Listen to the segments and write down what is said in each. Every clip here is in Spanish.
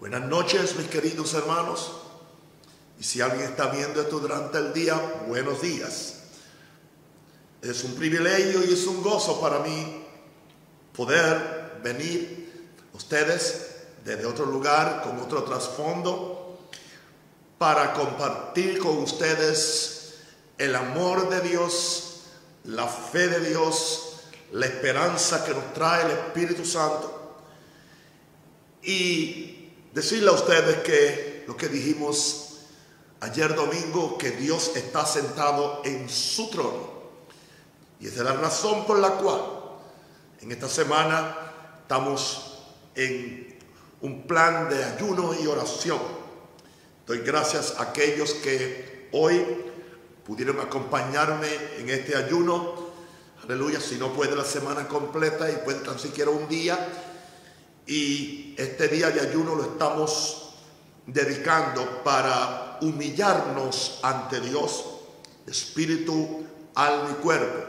Buenas noches, mis queridos hermanos. Y si alguien está viendo esto durante el día, buenos días. Es un privilegio y es un gozo para mí poder venir ustedes desde otro lugar, con otro trasfondo, para compartir con ustedes el amor de Dios, la fe de Dios, la esperanza que nos trae el Espíritu Santo. Y decirle a ustedes que lo que dijimos ayer domingo, que Dios está sentado en su trono. Y esa es la razón por la cual en esta semana estamos en un plan de ayuno y oración. Doy gracias a aquellos que hoy pudieron acompañarme en este ayuno. Aleluya, si no puede la semana completa y puede tan siquiera un día. Y este día de ayuno lo estamos dedicando para humillarnos ante Dios, espíritu, alma y cuerpo,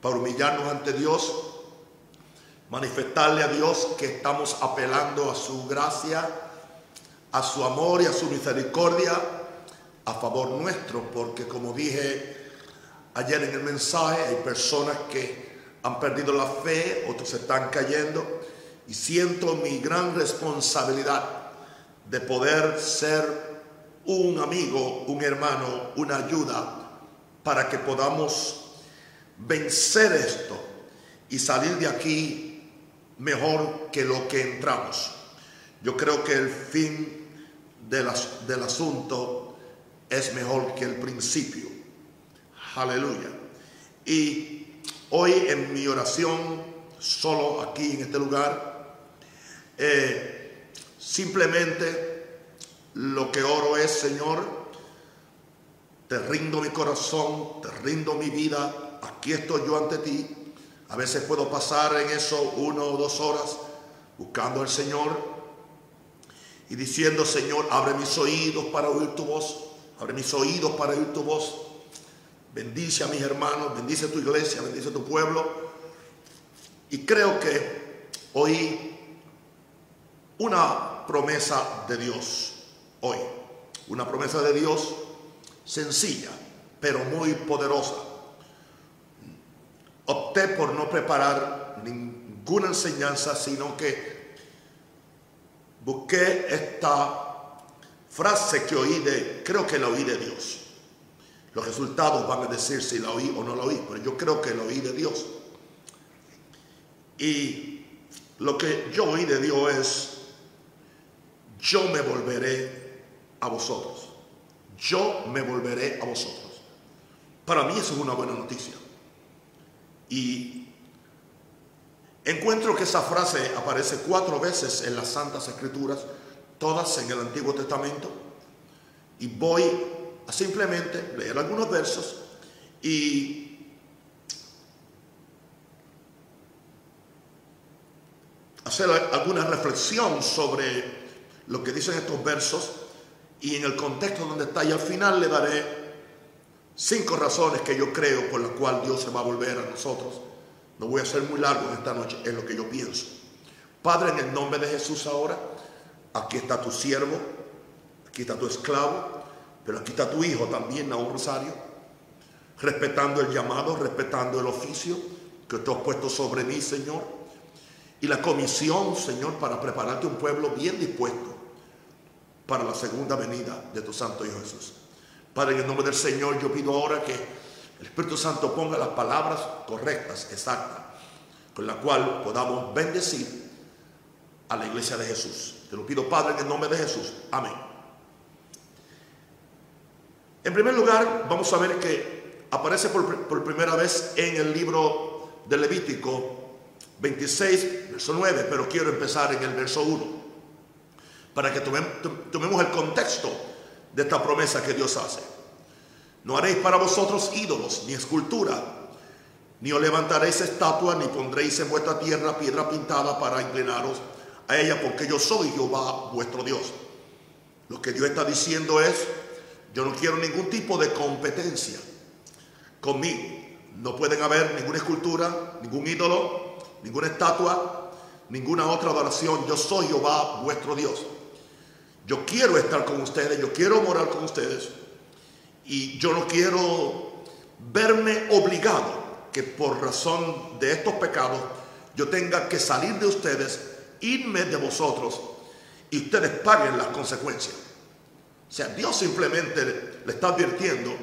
para humillarnos ante Dios, manifestarle a Dios que estamos apelando a su gracia, a su amor y a su misericordia a favor nuestro, porque como dije ayer en el mensaje, hay personas que han perdido la fe, otros están cayendo, y siento mi gran responsabilidad de poder ser un amigo, un hermano, una ayuda para que podamos vencer esto y salir de aquí mejor que lo que entramos. Yo creo que el fin del asunto es mejor que el principio. Aleluya. Y hoy en mi oración, solo aquí en este lugar, eh, simplemente lo que oro es, Señor, te rindo mi corazón, te rindo mi vida, aquí estoy yo ante ti. A veces puedo pasar en eso uno o dos horas buscando al Señor y diciendo, Señor, abre mis oídos para oír tu voz, abre mis oídos para oír tu voz. Bendice a mis hermanos, bendice a tu iglesia, bendice a tu pueblo. Y creo que oí una promesa de Dios hoy. Una promesa de Dios sencilla, pero muy poderosa. Opté por no preparar ninguna enseñanza, sino que busqué esta frase que oí de, creo que la oí de Dios. Los resultados van a decir si la oí o no la oí, pero yo creo que la oí de Dios. Y lo que yo oí de Dios es, yo me volveré a vosotros. Yo me volveré a vosotros. Para mí eso es una buena noticia. Y encuentro que esa frase aparece cuatro veces en las Santas Escrituras, todas en el Antiguo Testamento. Y voy a simplemente leer algunos versos y hacer alguna reflexión sobre lo que dicen estos versos y en el contexto donde está y al final le daré cinco razones que yo creo por las cuales Dios se va a volver a nosotros. No voy a ser muy largo en esta noche, es lo que yo pienso. Padre, en el nombre de Jesús ahora, aquí está tu siervo, aquí está tu esclavo, pero aquí está tu hijo también, Naúl Rosario, respetando el llamado, respetando el oficio que tú has puesto sobre mí, Señor, y la comisión, Señor, para prepararte un pueblo bien dispuesto para la segunda venida de tu Santo Hijo Jesús. Padre, en el nombre del Señor, yo pido ahora que el Espíritu Santo ponga las palabras correctas, exactas, con la cual podamos bendecir a la iglesia de Jesús. Te lo pido, Padre, en el nombre de Jesús. Amén. En primer lugar, vamos a ver que aparece por, por primera vez en el libro de Levítico 26, verso 9, pero quiero empezar en el verso 1 para que tomemos el contexto de esta promesa que Dios hace. No haréis para vosotros ídolos, ni escultura, ni os levantaréis estatua, ni pondréis en vuestra tierra piedra pintada para inclinaros a ella, porque yo soy Jehová vuestro Dios. Lo que Dios está diciendo es, yo no quiero ningún tipo de competencia conmigo. No pueden haber ninguna escultura, ningún ídolo, ninguna estatua, ninguna otra adoración. Yo soy Jehová vuestro Dios. Yo quiero estar con ustedes, yo quiero morar con ustedes y yo no quiero verme obligado que por razón de estos pecados yo tenga que salir de ustedes, irme de vosotros y ustedes paguen las consecuencias. O sea, Dios simplemente le está advirtiendo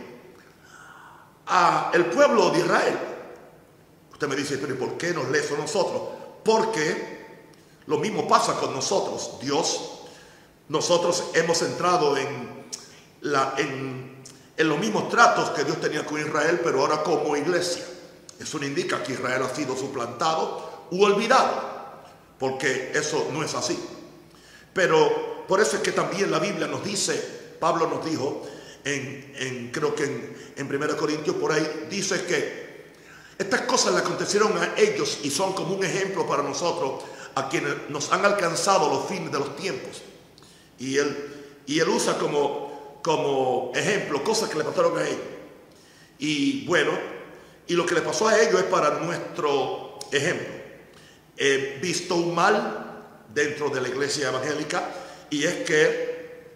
a el pueblo de Israel. Usted me dice, pero ¿por qué nos lee eso nosotros? Porque lo mismo pasa con nosotros. Dios, nosotros hemos entrado en, los mismos tratos que Dios tenía con Israel, pero ahora como iglesia. Eso no indica que Israel ha sido suplantado u olvidado, porque eso no es así. Pero por eso es que también la Biblia nos dice, Pablo nos dijo, en, creo que en, en 1 Corintios por ahí, dice que estas cosas le acontecieron a ellos y son como un ejemplo para nosotros, a quienes nos han alcanzado los fines de los tiempos. Y él, y él usa como, como ejemplo cosas que le pasaron a ellos. Y bueno, y lo que le pasó a ellos es para nuestro ejemplo. He visto un mal dentro de la iglesia evangélica y es que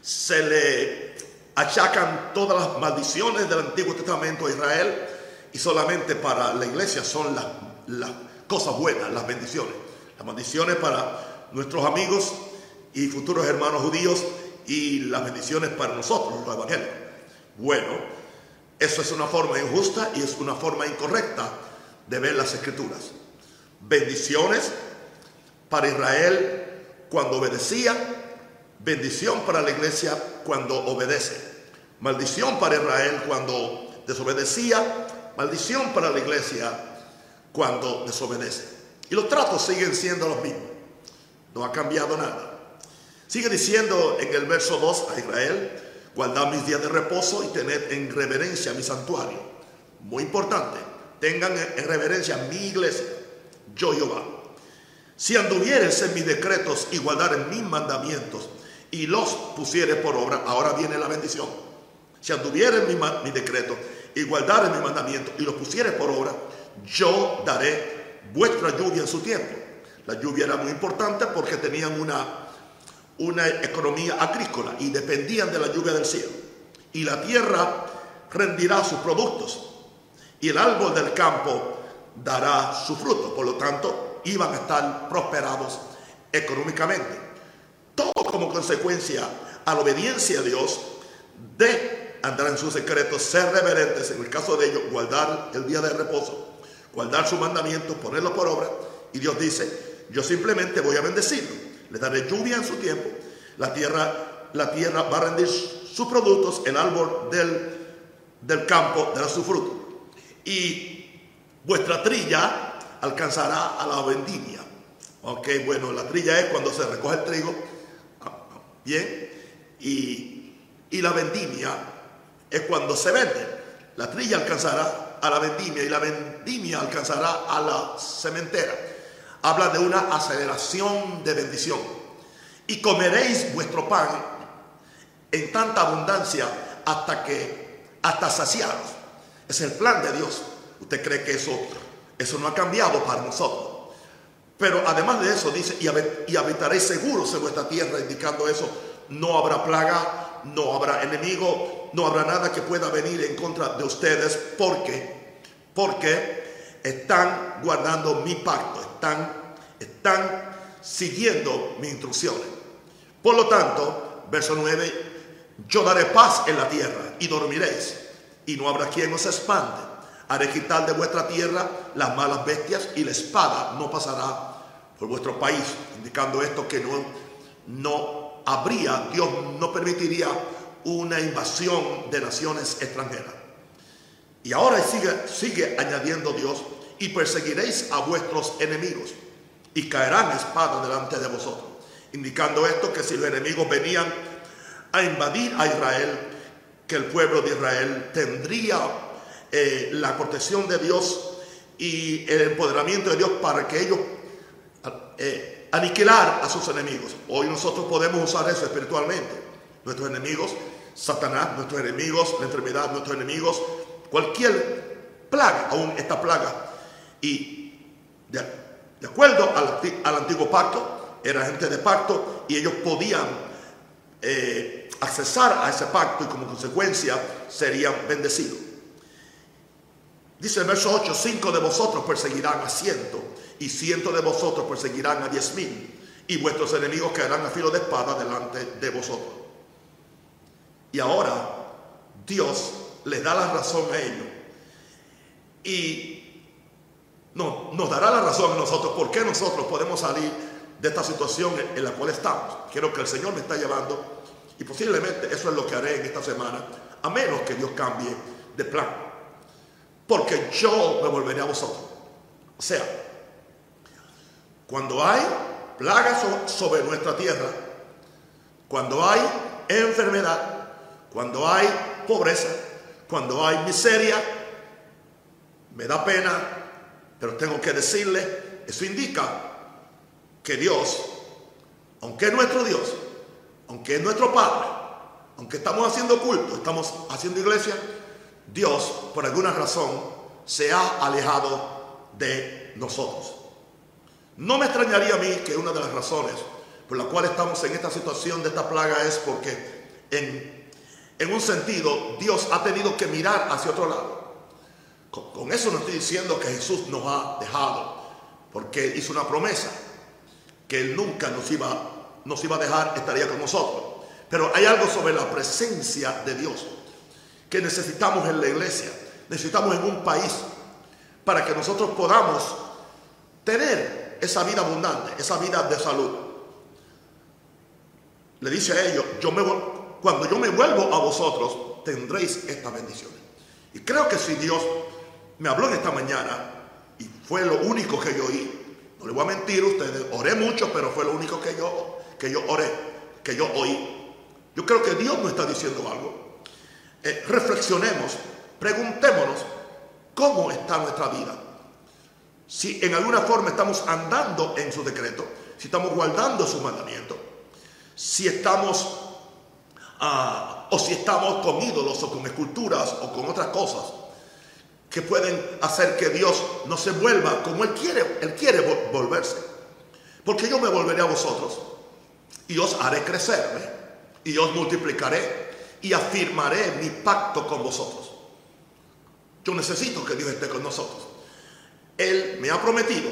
se le achacan todas las maldiciones del Antiguo Testamento a Israel y solamente para la iglesia son las, las cosas buenas, las bendiciones. Las maldiciones para nuestros amigos y futuros hermanos judíos y las bendiciones para nosotros, los evangélicos. Bueno, eso es una forma injusta y es una forma incorrecta de ver las escrituras. Bendiciones para Israel cuando obedecía, bendición para la iglesia cuando obedece. Maldición para Israel cuando desobedecía, maldición para la iglesia cuando desobedece. Y los tratos siguen siendo los mismos. No ha cambiado nada. Sigue diciendo en el verso 2 a Israel, Guardad mis días de reposo y tened en reverencia mi santuario. Muy importante, tengan en reverencia mi iglesia, yo Jehová. Si anduvieres en mis decretos y guardares mis mandamientos y los pusieres por obra, ahora viene la bendición. Si anduvieres mis mi decretos y guardares mis mandamientos y los pusieres por obra, yo daré vuestra lluvia en su tiempo. La lluvia era muy importante porque tenían una una economía agrícola y dependían de la lluvia del cielo. Y la tierra rendirá sus productos y el árbol del campo dará su fruto. Por lo tanto, iban a estar prosperados económicamente. Todo como consecuencia a la obediencia a Dios de andar en sus secretos, ser reverentes, en el caso de ellos, guardar el día de reposo, guardar sus mandamientos, ponerlo por obra. Y Dios dice, yo simplemente voy a bendecirlo le daré lluvia en su tiempo, la tierra, la tierra va a rendir sus productos, el árbol del, del campo dará su fruto. Y vuestra trilla alcanzará a la vendimia. Ok, bueno, la trilla es cuando se recoge el trigo, bien, y, y la vendimia es cuando se vende. La trilla alcanzará a la vendimia y la vendimia alcanzará a la cementera habla de una aceleración de bendición. Y comeréis vuestro pan en tanta abundancia hasta que, hasta saciaros. Es el plan de Dios. ¿Usted cree que eso, eso no ha cambiado para nosotros? Pero además de eso dice, y habitaréis seguros en vuestra tierra, indicando eso, no habrá plaga, no habrá enemigo, no habrá nada que pueda venir en contra de ustedes, porque, porque están guardando mi pacto, están, siguiendo mis instrucciones. Por lo tanto, verso 9, yo daré paz en la tierra y dormiréis, y no habrá quien os espante. Haré quitar de vuestra tierra las malas bestias y la espada no pasará por vuestro país, indicando esto que no, no habría, Dios no permitiría una invasión de naciones extranjeras. Y ahora sigue, sigue añadiendo Dios, y perseguiréis a vuestros enemigos y caerán espada delante de vosotros. Indicando esto que si los enemigos venían a invadir a Israel, que el pueblo de Israel tendría eh, la protección de Dios y el empoderamiento de Dios para que ellos eh, aniquilar a sus enemigos. Hoy nosotros podemos usar eso espiritualmente. Nuestros enemigos, Satanás, nuestros enemigos, la enfermedad, nuestros enemigos, cualquier plaga, aún esta plaga y de, acuerdo al, antiguo pacto, era gente de pacto y ellos podían eh, accesar a ese pacto y como consecuencia serían bendecidos. Dice el verso 8, cinco de vosotros perseguirán a ciento y ciento de vosotros perseguirán a diez mil y vuestros enemigos caerán a filo de espada delante de vosotros. Y ahora Dios les da la razón a ellos y no, nos dará la razón nosotros por qué nosotros podemos salir de esta situación en la cual estamos. Quiero que el Señor me está llevando y posiblemente eso es lo que haré en esta semana, a menos que Dios cambie de plan. Porque yo me volveré a vosotros. O sea, cuando hay plagas sobre nuestra tierra, cuando hay enfermedad, cuando hay pobreza, cuando hay miseria, me da pena, pero tengo que decirle, eso indica que Dios, aunque es nuestro Dios, aunque es nuestro Padre, aunque estamos haciendo culto, estamos haciendo iglesia, Dios, por alguna razón, se ha alejado de nosotros. No me extrañaría a mí que una de las razones por la cual estamos en esta situación de esta plaga es porque en, en un sentido Dios ha tenido que mirar hacia otro lado. Con, eso no estoy diciendo que Jesús nos ha dejado, porque hizo una promesa que Él nunca nos iba, nos iba a dejar, estaría con nosotros. Pero hay algo sobre la presencia de Dios que necesitamos en la iglesia, necesitamos en un país, para que nosotros podamos tener esa vida abundante, esa vida de salud. Le dice a ellos, yo me, cuando yo me vuelvo a vosotros, tendréis esta bendición. Y creo que si Dios me habló en esta mañana, y fue lo único que yo oí, no le voy a mentir a ustedes, oré mucho, pero fue lo único que yo, que yo oré, que yo oí. Yo creo que Dios nos está diciendo algo. Eh, reflexionemos, preguntémonos cómo está nuestra vida. Si en alguna forma estamos andando en su decreto, si estamos guardando sus mandamientos, si estamos ah, o si estamos con ídolos o con esculturas o con otras cosas que pueden hacer que Dios no se vuelva como Él quiere, Él quiere volverse. Porque yo me volveré a vosotros y os haré crecerme y os multiplicaré y afirmaré mi pacto con vosotros. Yo necesito que Dios esté con nosotros. Él me ha prometido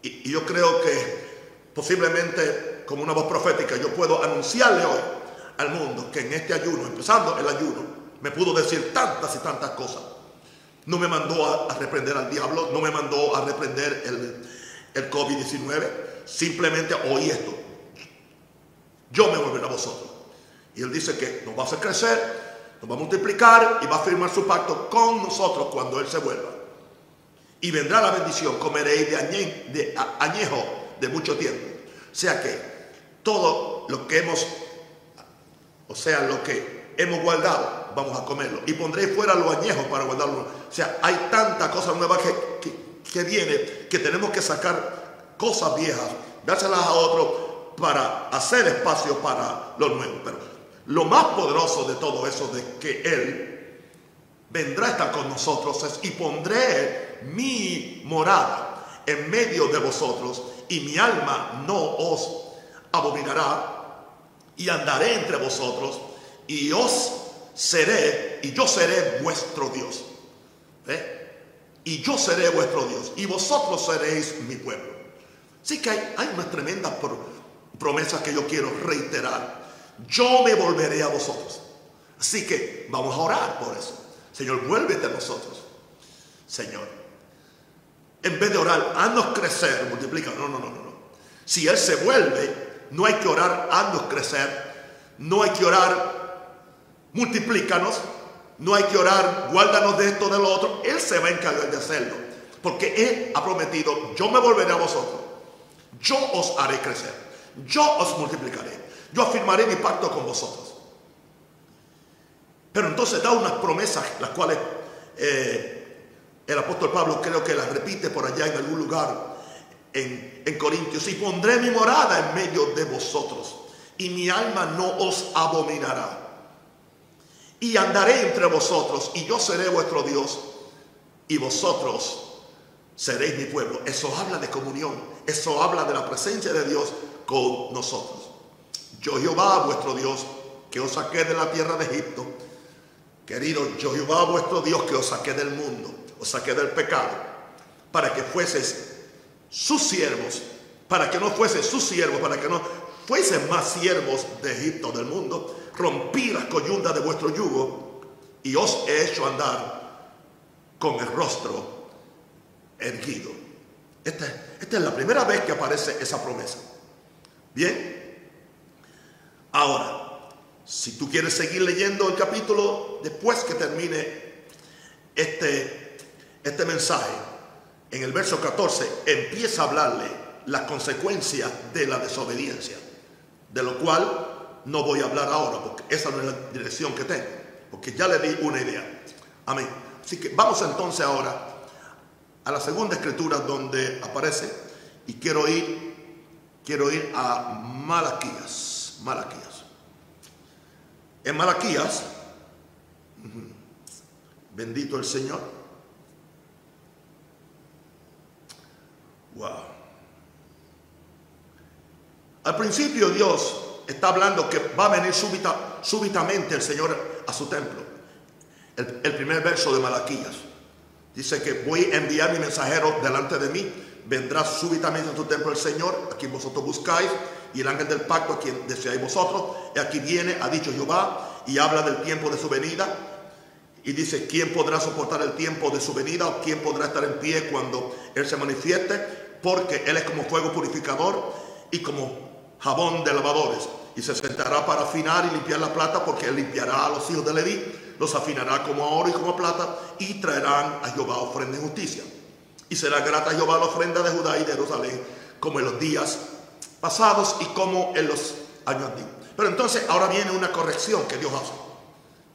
y, y yo creo que posiblemente como una voz profética yo puedo anunciarle hoy al mundo que en este ayuno, empezando el ayuno, me pudo decir tantas y tantas cosas. No me mandó a, reprender al diablo, no me mandó a reprender el, el COVID-19, simplemente oí esto. Yo me volveré a vosotros. Y él dice que nos va a hacer crecer, nos va a multiplicar y va a firmar su pacto con nosotros cuando él se vuelva. Y vendrá la bendición, comeréis de, de añejo de mucho tiempo. O sea que todo lo que hemos, o sea, lo que hemos guardado, vamos a comerlo. Y pondréis fuera los añejos para guardarlo. O sea, hay tanta cosa nueva que, que, viene que tenemos que sacar cosas viejas, dárselas a otro para hacer espacio para lo nuevo. Pero lo más poderoso de todo eso, de que Él vendrá a estar con nosotros, y pondré mi morada en medio de vosotros y mi alma no os abominará y andaré entre vosotros y os seré y yo seré vuestro Dios. ¿Eh? Y yo seré vuestro Dios y vosotros seréis mi pueblo. Así que hay, hay unas tremendas promesas que yo quiero reiterar. Yo me volveré a vosotros. Así que vamos a orar por eso. Señor, vuélvete a nosotros. Señor, en vez de orar, haznos crecer, multiplica. No, no, no, no. Si Él se vuelve, no hay que orar, haznos crecer. No hay que orar, multiplícanos. No hay que orar, guárdanos de esto, de lo otro. Él se va a encargar de hacerlo. Porque Él ha prometido, yo me volveré a vosotros. Yo os haré crecer. Yo os multiplicaré. Yo afirmaré mi pacto con vosotros. Pero entonces da unas promesas, las cuales eh, el apóstol Pablo creo que las repite por allá en algún lugar en, en Corintios. Y pondré mi morada en medio de vosotros. Y mi alma no os abominará. Y andaré entre vosotros. Y yo seré vuestro Dios. Y vosotros seréis mi pueblo. Eso habla de comunión. Eso habla de la presencia de Dios con nosotros. yo Jehová vuestro Dios, que os saqué de la tierra de Egipto. Querido, yo Jehová vuestro Dios, que os saqué del mundo, os saqué del pecado, para que fueses sus siervos, para que no fueses sus siervos, para que no fuesen más siervos de Egipto del mundo. Rompí las coyundas de vuestro yugo y os he hecho andar con el rostro erguido. Esta, esta es la primera vez que aparece esa promesa. Bien, ahora, si tú quieres seguir leyendo el capítulo después que termine este, este mensaje, en el verso 14 empieza a hablarle las consecuencias de la desobediencia, de lo cual no voy a hablar ahora, porque esa no es la dirección que tengo, porque ya le di una idea. Amén. Así que vamos entonces ahora a la segunda escritura donde aparece y quiero ir, quiero ir a Malaquías, Malaquías. En Malaquías, bendito el Señor. Wow. Al principio Dios está hablando que va a venir súbitamente el Señor a su templo. El, primer verso de Malaquías. Dice que voy a enviar mi mensajero delante de mí. Vendrá súbitamente a tu templo el Señor, a quien vosotros buscáis, y el ángel del pacto a quien deseáis vosotros. Y aquí viene, ha dicho Jehová, y habla del tiempo de su venida. Y dice, ¿quién podrá soportar el tiempo de su venida? ¿O quién podrá estar en pie cuando Él se manifieste? Porque Él es como fuego purificador y como jabón de lavadores. Y se sentará para afinar y limpiar la plata, porque Él limpiará a los hijos de Leví los afinará como a oro y como a plata, y traerán a Jehová ofrenda en justicia. Y será grata a Jehová la ofrenda de Judá y de Jerusalén, como en los días pasados y como en los años antiguos. Pero entonces ahora viene una corrección que Dios hace.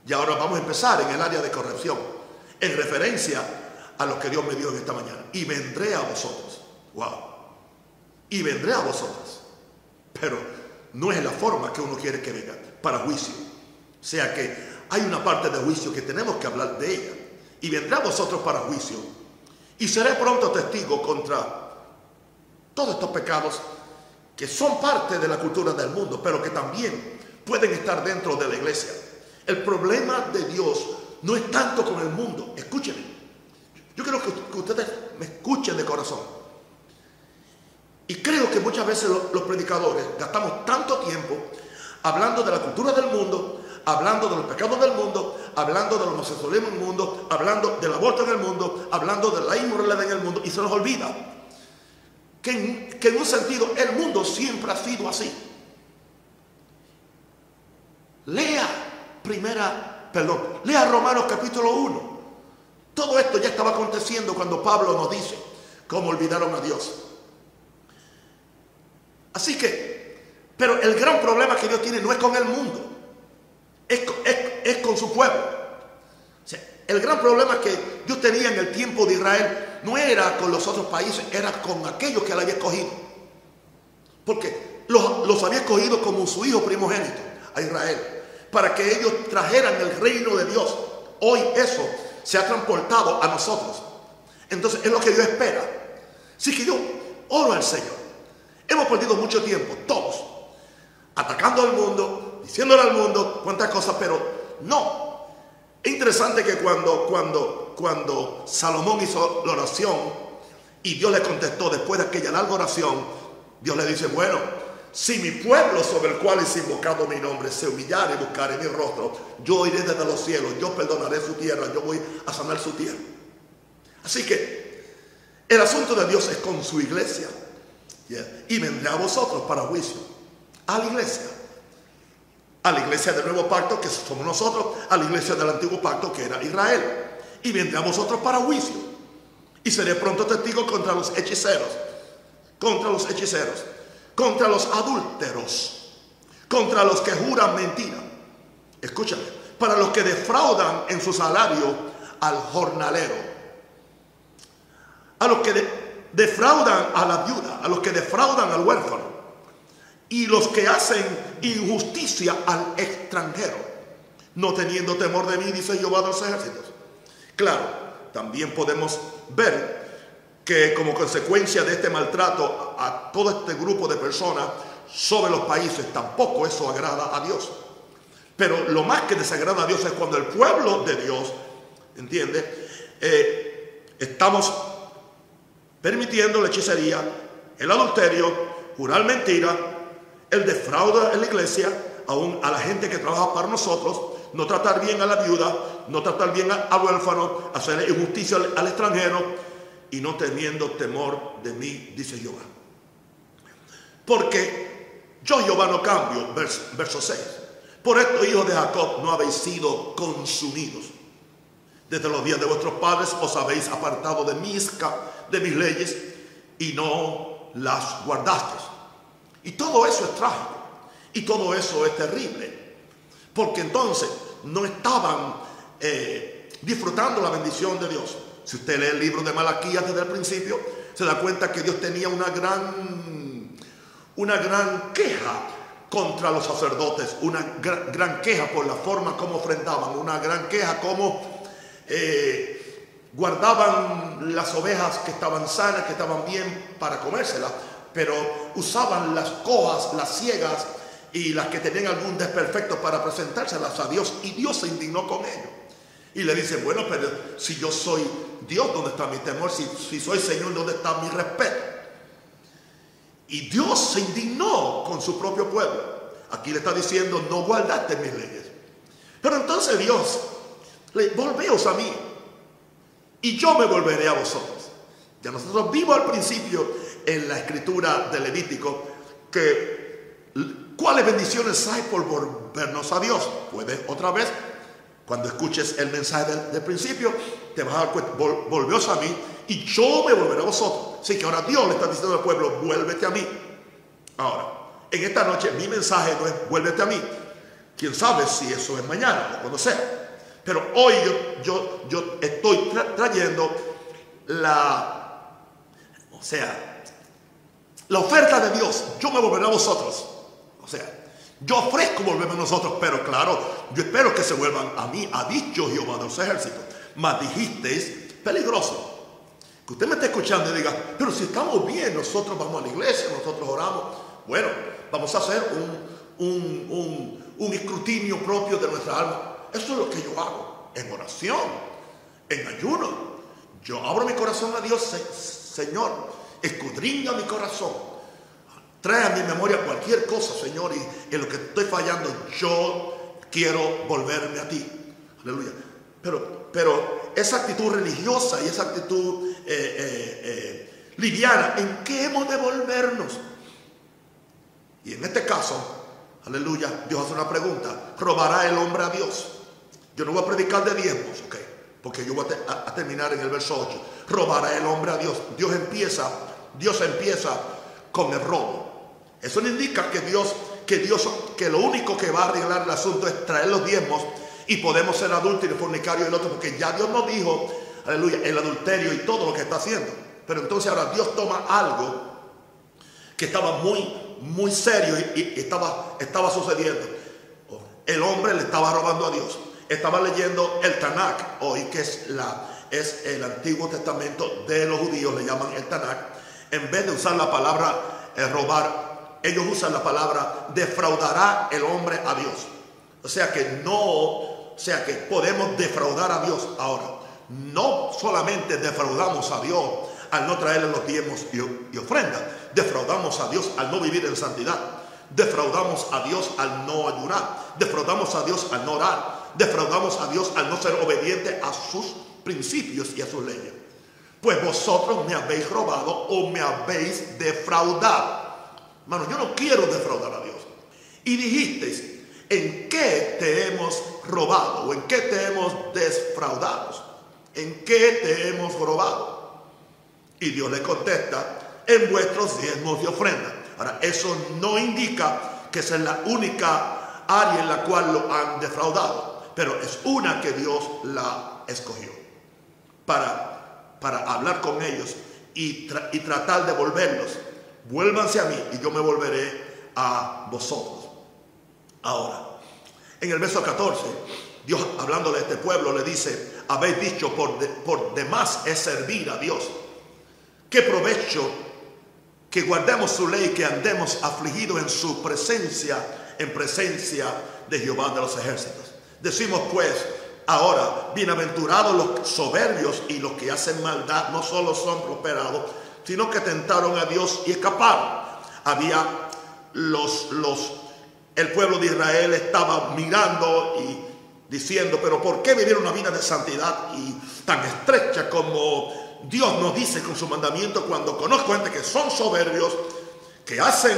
Y ahora vamos a empezar en el área de corrección, en referencia a lo que Dios me dio en esta mañana. Y vendré a vosotros. Wow. Y vendré a vosotros. Pero no es la forma que uno quiere que venga, para juicio. O sea que hay una parte de juicio que tenemos que hablar de ella. Y vendrá vosotros para juicio. Y seré pronto testigo contra todos estos pecados que son parte de la cultura del mundo, pero que también pueden estar dentro de la iglesia. El problema de Dios no es tanto con el mundo. Escúchenme. Yo creo que, ustedes me escuchen de corazón. Y creo que muchas veces los predicadores gastamos tanto tiempo hablando de la cultura del mundo hablando de los pecados del mundo, hablando del homosexualismo en el mundo, hablando del aborto en el mundo, hablando de la inmoralidad en el mundo, y se nos olvida que en, que en un sentido el mundo siempre ha sido así. Lea primera, perdón, lea Romanos capítulo 1. Todo esto ya estaba aconteciendo cuando Pablo nos dice cómo olvidaron a Dios. Así que, pero el gran problema que Dios tiene no es con el mundo es, con su pueblo. el gran problema que Dios tenía en el tiempo de Israel no era con los otros países, era con aquellos que él había escogido. Porque los, los había escogido como su hijo primogénito a Israel, para que ellos trajeran el reino de Dios. Hoy eso se ha transportado a nosotros. Entonces es lo que Dios espera. Así que yo oro al Señor. Hemos perdido mucho tiempo, todos, atacando al mundo, diciéndole al mundo cuántas cosas, pero no. Es interesante que cuando, cuando, cuando Salomón hizo la oración y Dios le contestó después de aquella larga oración, Dios le dice, bueno, si mi pueblo sobre el cual es invocado mi nombre se humillare y buscare mi rostro, yo iré desde los cielos, yo perdonaré su tierra, yo voy a sanar su tierra. Así que el asunto de Dios es con su iglesia. Y vendré a vosotros para juicio. A la iglesia a la iglesia del nuevo pacto, que somos nosotros, a la iglesia del antiguo pacto, que era Israel. Y vendré a vosotros para juicio. Y seré pronto testigo contra los hechiceros, contra los hechiceros, contra los adúlteros, contra los que juran mentira. Escúchame, para los que defraudan en su salario al jornalero, a los que defraudan a la viuda, a los que defraudan al huérfano y los que hacen injusticia al extranjero, no teniendo temor de mí, dice Jehová de los ejércitos. Claro, también podemos ver que como consecuencia de este maltrato a todo este grupo de personas, sobre los países, tampoco eso agrada a Dios. Pero lo más que desagrada a Dios es cuando el pueblo de Dios, ¿entiende? Eh, estamos permitiendo la hechicería, el adulterio, jurar mentira, el defraude en la iglesia, aún a la gente que trabaja para nosotros, no tratar bien a la viuda, no tratar bien al huérfano, hacer injusticia al, extranjero y no teniendo temor de mí, dice Jehová. Porque yo Jehová no cambio, verso, verso 6. Por esto, hijos de Jacob, no habéis sido consumidos. Desde los días de vuestros padres os habéis apartado de mis, de mis leyes y no las guardasteis. Y todo eso es trágico. Y todo eso es terrible. Porque entonces no estaban eh, disfrutando la bendición de Dios. Si usted lee el libro de Malaquías desde el principio, se da cuenta que Dios tenía una gran, una gran queja contra los sacerdotes, una gran, queja por la forma como ofrendaban, una gran queja como eh, guardaban las ovejas que estaban sanas, que estaban bien para comérselas, pero usaban las cojas, las ciegas y las que tenían algún desperfecto para presentárselas a Dios. Y Dios se indignó con ellos. Y le dice, bueno, pero si yo soy Dios, ¿dónde está mi temor? Si, soy Señor, ¿dónde está mi respeto? Y Dios se indignó con su propio pueblo. Aquí le está diciendo, no guardaste mis leyes. Pero entonces Dios, le, volveos a mí y yo me volveré a vosotros. Ya nosotros vimos al principio en la escritura de Levítico que cuáles bendiciones hay por volvernos a Dios. Puedes otra vez, cuando escuches el mensaje del, principio, te vas a dar cuenta, volveos a mí y yo me volveré a vosotros. Así que ahora Dios le está diciendo al pueblo, vuélvete a mí. Ahora, en esta noche mi mensaje no es vuélvete a mí. Quién sabe si eso es mañana o cuando sea. Pero hoy yo, yo, estoy trayendo la, o sea, la oferta de Dios, yo me volveré a vosotros. O sea, yo ofrezco volverme a nosotros, pero claro, yo espero que se vuelvan a mí, ha dicho Jehová de los ejércitos. Mas dijisteis, peligroso. Que usted me esté escuchando y diga, pero si estamos bien, nosotros vamos a la iglesia, nosotros oramos. Bueno, vamos a hacer un, un, un, escrutinio propio de nuestra alma. Eso es lo que yo hago, en oración, en ayuno. Yo abro mi corazón a Dios, Señor escudriña mi corazón. Trae a mi memoria cualquier cosa, Señor, y en lo que estoy fallando, yo quiero volverme a ti. Aleluya. Pero, pero esa actitud religiosa y esa actitud eh, eh, eh, liviana, ¿en qué hemos de volvernos? Y en este caso, aleluya, Dios hace una pregunta. ¿Robará el hombre a Dios? Yo no voy a predicar de diezmos, ok, porque yo voy a, terminar en el verso 8. ¿Robará el hombre a Dios? Dios empieza Dios empieza con el robo. Eso no indica que Dios, que Dios, que lo único que va a arreglar el asunto es traer los diezmos y podemos ser adultos y fornicarios y el otro, porque ya Dios nos dijo, aleluya, el adulterio y todo lo que está haciendo. Pero entonces ahora Dios toma algo que estaba muy, muy serio y, estaba, estaba sucediendo. El hombre le estaba robando a Dios. Estaba leyendo el Tanakh hoy, que es, la, es el Antiguo Testamento de los judíos, le llaman el Tanakh en vez de usar la palabra eh, robar, ellos usan la palabra defraudará el hombre a Dios. O sea que no, o sea que podemos defraudar a Dios ahora. No solamente defraudamos a Dios al no traerle los diezmos y, ofrendas, defraudamos a Dios al no vivir en santidad. Defraudamos a Dios al no ayunar. Defraudamos a Dios al no orar. Defraudamos a Dios al no ser obediente a sus principios y a sus leyes pues vosotros me habéis robado o me habéis defraudado. Hermano, yo no quiero defraudar a Dios. Y dijisteis, ¿en qué te hemos robado o en qué te hemos defraudado? ¿En qué te hemos robado? Y Dios le contesta, en vuestros diezmos de ofrenda. Ahora, eso no indica que esa es la única área en la cual lo han defraudado, pero es una que Dios la escogió para para hablar con ellos y, tratar de volverlos. Vuélvanse a mí y yo me volveré a vosotros. Ahora, en el verso 14, Dios hablando de este pueblo le dice, habéis dicho por, por demás es servir a Dios. ¿Qué provecho que guardemos su ley, que andemos afligidos en su presencia, en presencia de Jehová de los ejércitos. Decimos pues, ahora, bienaventurados los soberbios y los que hacen maldad, no solo son prosperados, sino que tentaron a Dios y escaparon. Había los, los, el pueblo de Israel estaba mirando y diciendo, pero ¿por qué vivir una vida de santidad y tan estrecha como Dios nos dice con su mandamiento cuando conozco gente que son soberbios, que hacen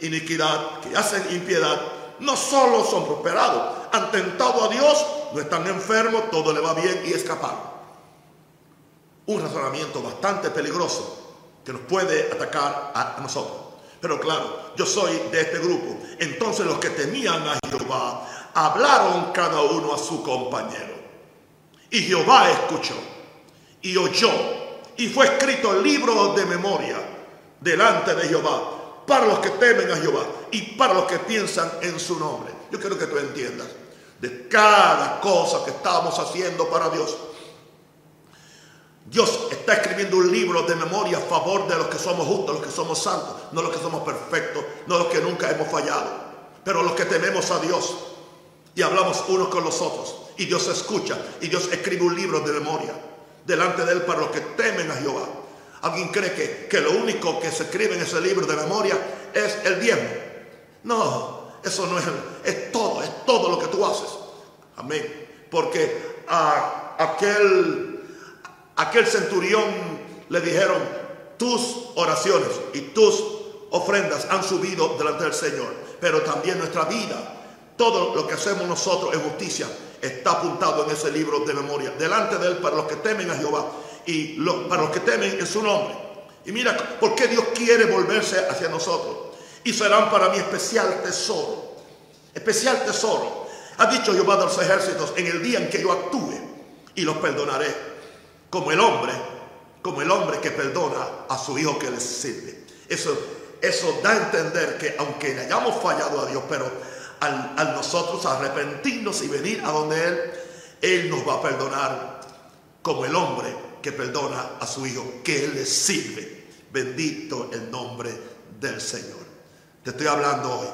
iniquidad, que hacen impiedad, no solo son prosperados, han tentado a Dios, no están enfermos, todo le va bien y escaparon. Un razonamiento bastante peligroso que nos puede atacar a nosotros. Pero claro, yo soy de este grupo. Entonces los que temían a Jehová hablaron cada uno a su compañero. Y Jehová escuchó y oyó. Y fue escrito el libro de memoria delante de Jehová para los que temen a Jehová y para los que piensan en su nombre. Yo quiero que tú entiendas de cada cosa que estamos haciendo para Dios. Dios está escribiendo un libro de memoria a favor de los que somos justos, los que somos santos, no los que somos perfectos, no los que nunca hemos fallado, pero los que tememos a Dios y hablamos unos con los otros. Y Dios escucha y Dios escribe un libro de memoria delante de Él para los que temen a Jehová. ¿Alguien cree que, que lo único que se escribe en ese libro de memoria es el diezmo? No, eso no es, es todo, es todo lo que tú haces. Amén. Porque a aquel, aquel centurión le dijeron, tus oraciones y tus ofrendas han subido delante del Señor, pero también nuestra vida todo lo que hacemos nosotros en justicia está apuntado en ese libro de memoria, delante de él para los que temen a Jehová y para los que temen en su nombre. Y mira por qué Dios quiere volverse hacia nosotros. Y serán para mí especial tesoro. Especial tesoro. Ha dicho Jehová de los ejércitos en el día en que yo actúe y los perdonaré. Como el hombre, como el hombre que perdona a su hijo que le sirve. Eso, eso da a entender que aunque hayamos fallado a Dios, pero al, nosotros arrepentirnos y venir a donde Él, Él nos va a perdonar como el hombre que perdona a su hijo, que le sirve. Bendito el nombre del Señor. Te estoy hablando hoy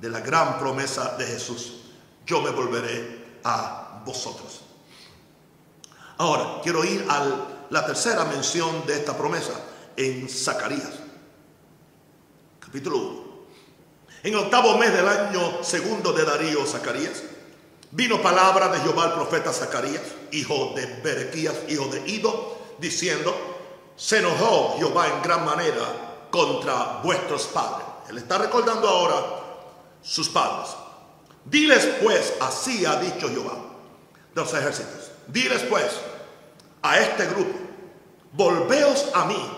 de la gran promesa de Jesús. Yo me volveré a vosotros. Ahora, quiero ir a la tercera mención de esta promesa en Zacarías, capítulo 1. En el octavo mes del año segundo de Darío, Zacarías, vino palabra de Jehová al profeta Zacarías, hijo de Berequías, hijo de Ido, diciendo, se enojó Jehová en gran manera contra vuestros padres. Él está recordando ahora sus padres. Diles pues, así ha dicho Jehová de los ejércitos. Diles pues a este grupo, volveos a mí,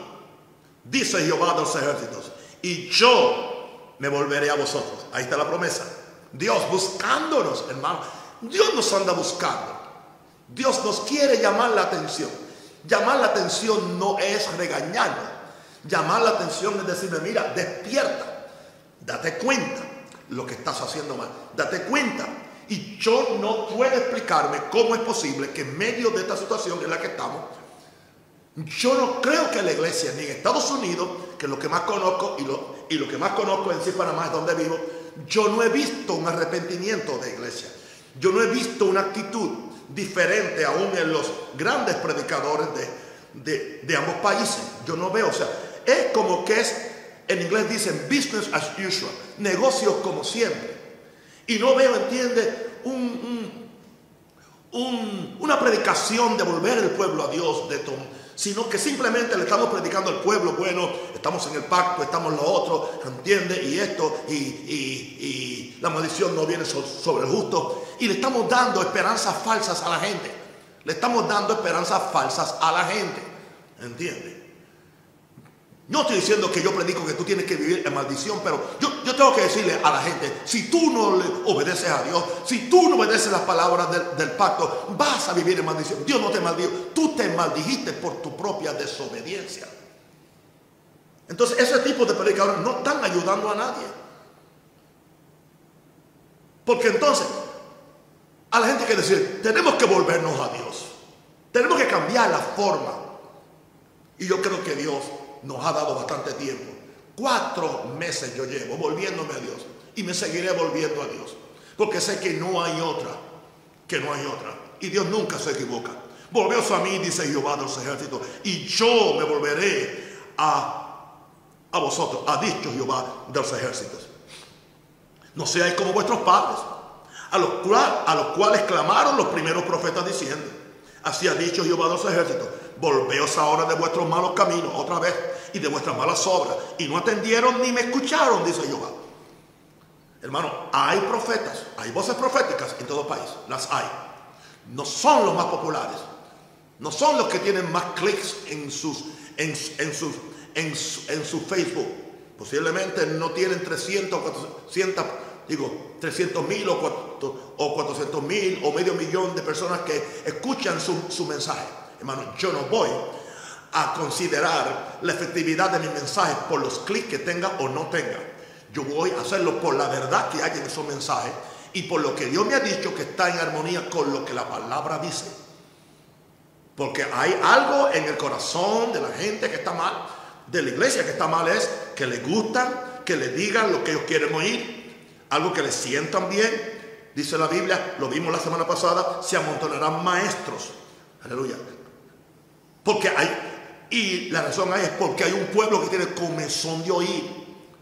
dice Jehová de los ejércitos, y yo me volveré a vosotros. Ahí está la promesa. Dios buscándonos, hermano. Dios nos anda buscando. Dios nos quiere llamar la atención. Llamar la atención no es regañarnos. Llamar la atención es decirme, mira, despierta. Date cuenta lo que estás haciendo mal. Date cuenta. Y yo no puedo explicarme cómo es posible que en medio de esta situación en la que estamos, yo no creo que la iglesia, ni en Estados Unidos, que es lo que más conozco y lo, y lo que más conozco en sí Panamá es donde vivo, yo no he visto un arrepentimiento de iglesia. Yo no he visto una actitud diferente aún en los grandes predicadores de, de, ambos países. Yo no veo, o sea, es como que es, en inglés dicen business as usual, negocios como siempre. Y no veo, entiende, un, una predicación de volver el pueblo a Dios, de, sino que simplemente le estamos predicando al pueblo, bueno, estamos en el pacto, estamos lo otro, ¿entiende? Y esto, y, la maldición no viene sobre el justo. Y le estamos dando esperanzas falsas a la gente. Le estamos dando esperanzas falsas a la gente, ¿entiende? No estoy diciendo que yo predico que tú tienes que vivir en maldición, pero yo, tengo que decirle a la gente, si tú no le obedeces a Dios, si tú no obedeces las palabras del, pacto, vas a vivir en maldición. Dios no te maldijo, tú te maldijiste por tu propia desobediencia. Entonces ese tipo de predicadores no están ayudando a nadie. Porque entonces a la gente hay que decir, tenemos que volvernos a Dios. Tenemos que cambiar la forma. Y yo creo que Dios nos ha dado bastante tiempo Cuatro meses yo llevo volviéndome a Dios y me seguiré volviendo a Dios. Porque sé que no hay otra, que no hay otra. Y Dios nunca se equivoca. Volveos a mí, dice Jehová de los ejércitos, y yo me volveré a, a vosotros, ha dicho Jehová de los ejércitos. No seáis como vuestros padres, a los, a los cuales clamaron los primeros profetas diciendo, así ha dicho Jehová de los ejércitos, volveos ahora de vuestros malos caminos otra vez y de vuestras malas obras. Y no atendieron ni me escucharon, dice Jehová. Hermano, hay profetas, hay voces proféticas en todo país, las hay. No son los más populares, no son los que tienen más clics en sus, en, sus, en, su, Facebook. Posiblemente no tienen 300, 400, digo, 300 mil o 400 mil o medio millón de personas que escuchan su, su mensaje. Hermano, yo no voy a considerar la efectividad de mi mensaje por los clics que tenga o no tenga. Yo voy a hacerlo por la verdad que hay en esos mensajes y por lo que Dios me ha dicho que está en armonía con lo que la palabra dice. Porque hay algo en el corazón de la gente que está mal, de la iglesia que está mal es que le gustan, que le digan lo que ellos quieren oír, algo que le sientan bien. Dice la Biblia, lo vimos la semana pasada, se amontonarán maestros. Aleluya. Porque hay, y la razón es porque hay un pueblo que tiene comezón de oír.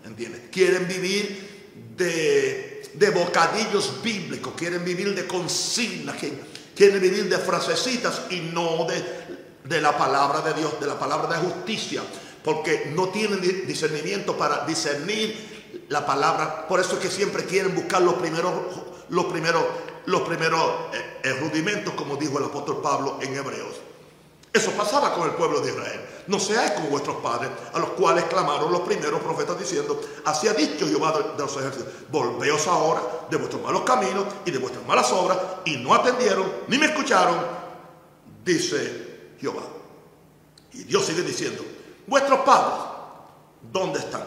¿Entiendes? Quieren vivir de, bocadillos bíblicos, quieren vivir de consignas, quieren vivir de frasecitas y no de, de la palabra de Dios, de la palabra de justicia, porque no tienen discernimiento para discernir la palabra. Por eso es que siempre quieren buscar los primeros, los primeros, los primeros eh, rudimentos, como dijo el apóstol Pablo en Hebreos. Eso pasaba con el pueblo de Israel. No seáis como vuestros padres, a los cuales clamaron los primeros profetas diciendo, así ha dicho Jehová de, los ejércitos, volveos ahora de vuestros malos caminos y de vuestras malas obras, y no atendieron ni me escucharon, dice Jehová. Y Dios sigue diciendo, vuestros padres, ¿dónde están?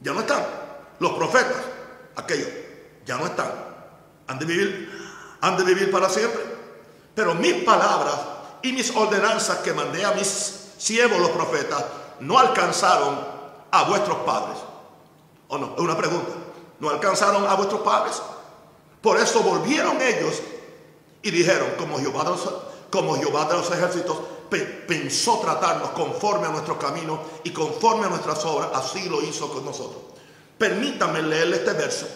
Ya no están. Los profetas, aquellos, ya no están. Han de vivir, han de vivir para siempre. Pero mis palabras y mis ordenanzas que mandé a mis siervos los profetas no alcanzaron a vuestros padres. ¿O no? Es una pregunta. ¿No alcanzaron a vuestros padres? Por eso volvieron ellos y dijeron, como Jehová de los, ejércitos pensó tratarnos conforme a nuestro camino y conforme a nuestras obras, así lo hizo con nosotros. Permítanme leerle este verso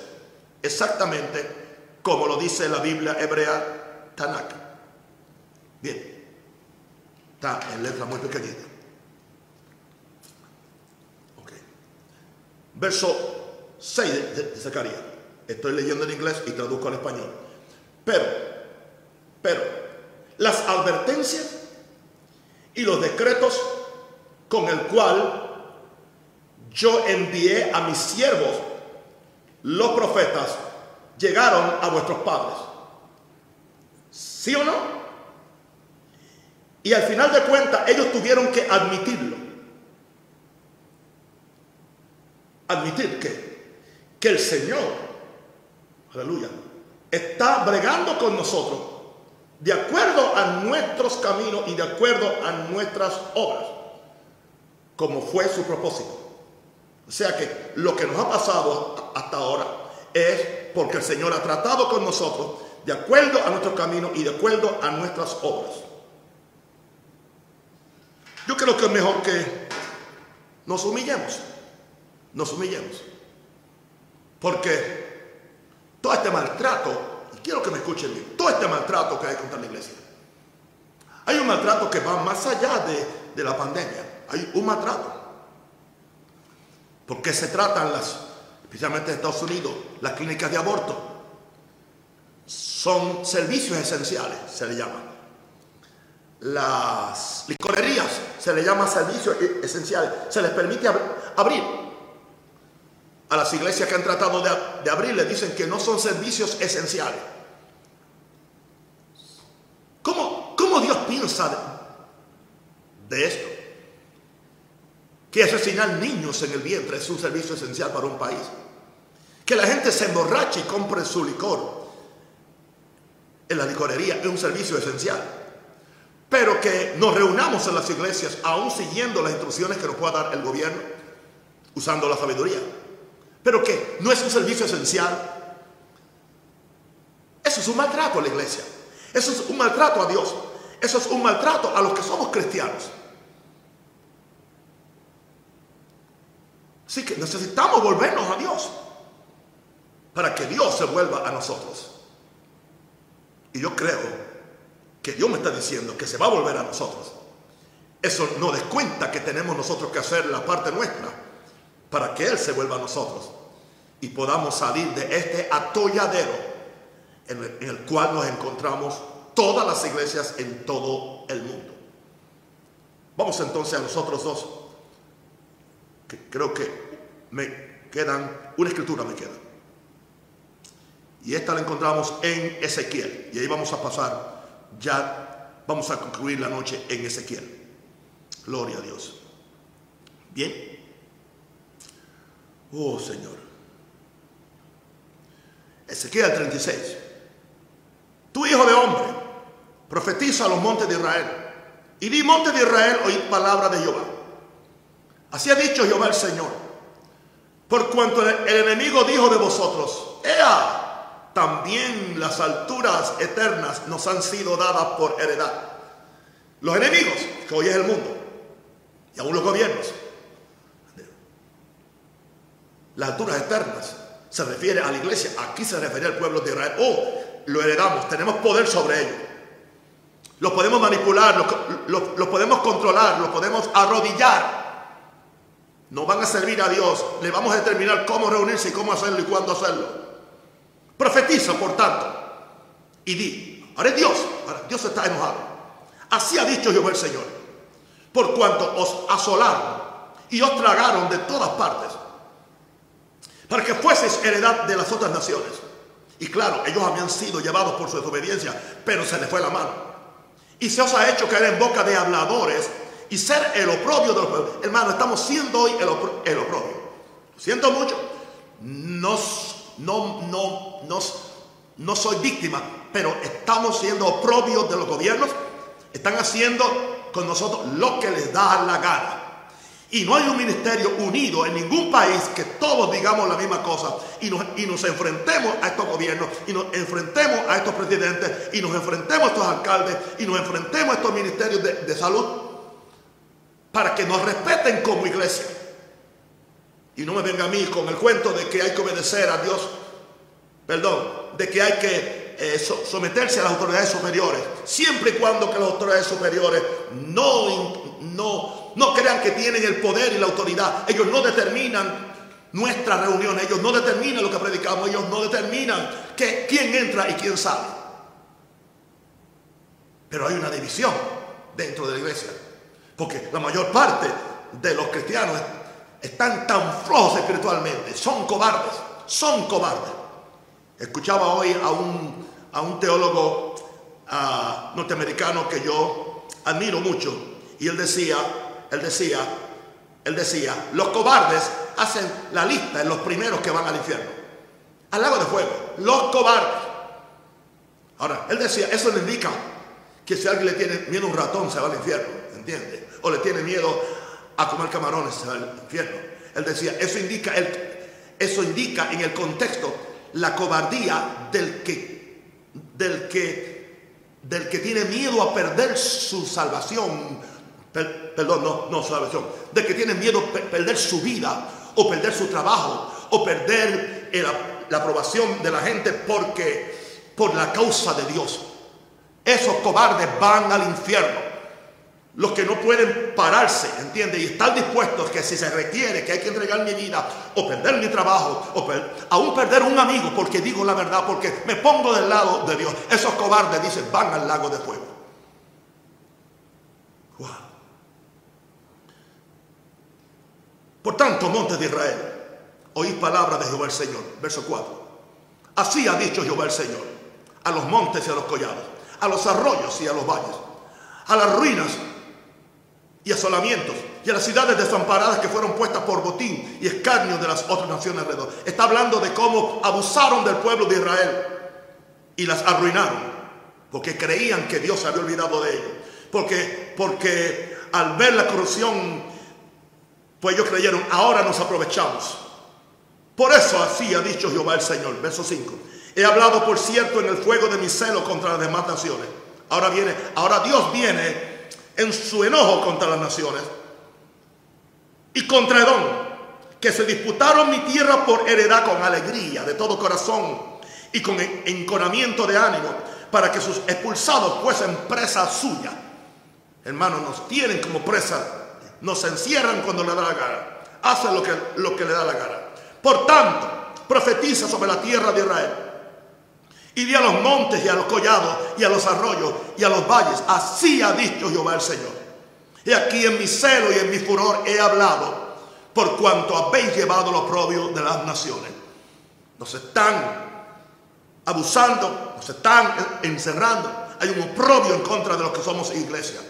exactamente como lo dice la Biblia hebrea Tanakh. Bien, está en letra muy pequeñita. Ok. Verso 6 de, Zacarías. Estoy leyendo en inglés y traduzco al español. Pero, pero, las advertencias y los decretos con el cual yo envié a mis siervos, los profetas, llegaron a vuestros padres. ¿Sí o no? Y al final de cuentas ellos tuvieron que admitirlo. Admitir que, que el Señor, aleluya, está bregando con nosotros de acuerdo a nuestros caminos y de acuerdo a nuestras obras, como fue su propósito. O sea que lo que nos ha pasado hasta ahora es porque el Señor ha tratado con nosotros de acuerdo a nuestro camino y de acuerdo a nuestras obras. Yo creo que es mejor que nos humillemos. Nos humillemos. Porque todo este maltrato, y quiero que me escuchen bien, todo este maltrato que hay contra la iglesia, hay un maltrato que va más allá de, de la pandemia. Hay un maltrato. Porque se tratan las, especialmente en Estados Unidos, las clínicas de aborto. Son servicios esenciales, se le llaman las licorerías, se le llama servicio e-, esencial, se les permite abrir. A las iglesias que han tratado de, abrir le dicen que no son servicios esenciales. ¿Cómo, cómo Dios piensa de, esto? Que asesinar niños en el vientre es un servicio esencial para un país. Que la gente se emborrache y compre su licor en la licorería es un servicio esencial. Pero que nos reunamos en las iglesias, aún siguiendo las instrucciones que nos pueda dar el gobierno, usando la sabiduría, pero que no es un servicio esencial. Eso es un maltrato a la iglesia, eso es un maltrato a Dios, eso es un maltrato a los que somos cristianos. Así que necesitamos volvernos a Dios para que Dios se vuelva a nosotros. Y yo creo que Dios me está diciendo que se va a volver a nosotros. Eso no descuenta que tenemos nosotros que hacer la parte nuestra para que Él se vuelva a nosotros y podamos salir de este atolladero en el, cual nos encontramos todas las iglesias en todo el mundo. Vamos entonces a los otros dos, que creo que me quedan, una escritura me queda. Y esta la encontramos en Ezequiel. Y ahí vamos a pasar, ya vamos a concluir la noche en Ezequiel. Gloria a Dios. Bien. Oh Señor. Ezequiel 36. Tu hijo de hombre, profetiza a los montes de Israel. Y di monte de Israel, oíd palabra de Jehová. Así ha dicho Jehová el Señor. Por cuanto el enemigo dijo de vosotros, ¡Ea! También las alturas eternas nos han sido dadas por heredad. Los enemigos, que hoy es el mundo, y aún los gobiernos. Las alturas eternas se refiere a la iglesia, aquí se refiere al pueblo de Israel. Oh, lo heredamos, tenemos poder sobre ellos. Los podemos manipular, los, podemos controlar, los podemos arrodillar. No van a servir a Dios, le vamos a determinar cómo reunirse y cómo hacerlo y cuándo hacerlo. Profetiza, por tanto, y di, ahora es Dios, ahora Dios está enojado. Así ha dicho Jehová el Señor, por cuanto os asolaron y os tragaron de todas partes, para que fueseis heredad de las otras naciones. Y claro, ellos habían sido llevados por su desobediencia, pero se les fue la mano. Y se os ha hecho caer en boca de habladores y ser el oprobio de los pueblos. Hermano, estamos siendo hoy el, opro el oprobio. Lo siento mucho. Nos no, no, no, no soy víctima, pero estamos siendo oprobios de los gobiernos, están haciendo con nosotros lo que les da la gana. Y no hay un ministerio unido en ningún país que todos digamos la misma cosa y nos, y nos enfrentemos a estos gobiernos y nos enfrentemos a estos presidentes y nos enfrentemos a estos alcaldes y nos enfrentemos a estos ministerios de, de salud para que nos respeten como iglesia. Y no me venga a mí con el cuento de que hay que obedecer a Dios, perdón, de que hay que eh, so someterse a las autoridades superiores, siempre y cuando que las autoridades superiores no, no, no crean que tienen el poder y la autoridad. Ellos no determinan nuestra reunión, ellos no determinan lo que predicamos, ellos no determinan que, quién entra y quién sale. Pero hay una división dentro de la iglesia, porque la mayor parte de los cristianos están tan flojos espiritualmente, son cobardes, son cobardes. Escuchaba hoy a un, a un teólogo uh, norteamericano que yo admiro mucho y él decía, él decía, él decía, los cobardes hacen la lista en los primeros que van al infierno, al lago de fuego, los cobardes. Ahora, él decía, eso le indica que si alguien le tiene miedo a un ratón se va al infierno, ¿entiende? O le tiene miedo a comer camarones al infierno. Él decía, eso indica, el, eso indica en el contexto la cobardía del que, del que, del que tiene miedo a perder su salvación, per, perdón, no, no salvación, del que tiene miedo a per, perder su vida o perder su trabajo o perder la aprobación de la gente porque por la causa de Dios. Esos cobardes van al infierno los que no pueden pararse, ¿entiende? Y están dispuestos que si se requiere que hay que entregar mi vida o perder mi trabajo o aún perder un amigo porque digo la verdad, porque me pongo del lado de Dios. Esos cobardes dicen van al lago de fuego. Por tanto, montes de Israel, oíd palabra de Jehová el Señor. Verso 4. Así ha dicho Jehová el Señor a los montes y a los collados, a los arroyos y a los valles, a las ruinas y asolamientos y a las ciudades desamparadas que fueron puestas por botín y escarnio de las otras naciones alrededor. Está hablando de cómo abusaron del pueblo de Israel y las arruinaron porque creían que Dios se había olvidado de ellos. Porque, porque al ver la corrupción, pues ellos creyeron, ahora nos aprovechamos. Por eso así ha dicho Jehová el Señor. Verso 5. He hablado, por cierto, en el fuego de mi celo contra las demás naciones. Ahora viene, ahora Dios viene en su enojo contra las naciones y contra Edom, que se disputaron mi tierra por heredad con alegría de todo corazón y con enconamiento de ánimo, para que sus expulsados fuesen presa suya. Hermanos, nos tienen como presa, nos encierran cuando le da la gana, hacen lo que, lo que le da la gana. Por tanto, profetiza sobre la tierra de Israel. Y di a los montes y a los collados y a los arroyos y a los valles. Así ha dicho Jehová el Señor. Y aquí en mi celo y en mi furor he hablado por cuanto habéis llevado lo propio de las naciones. Nos están abusando, nos están encerrando. Hay un oprobio en contra de los que somos iglesia.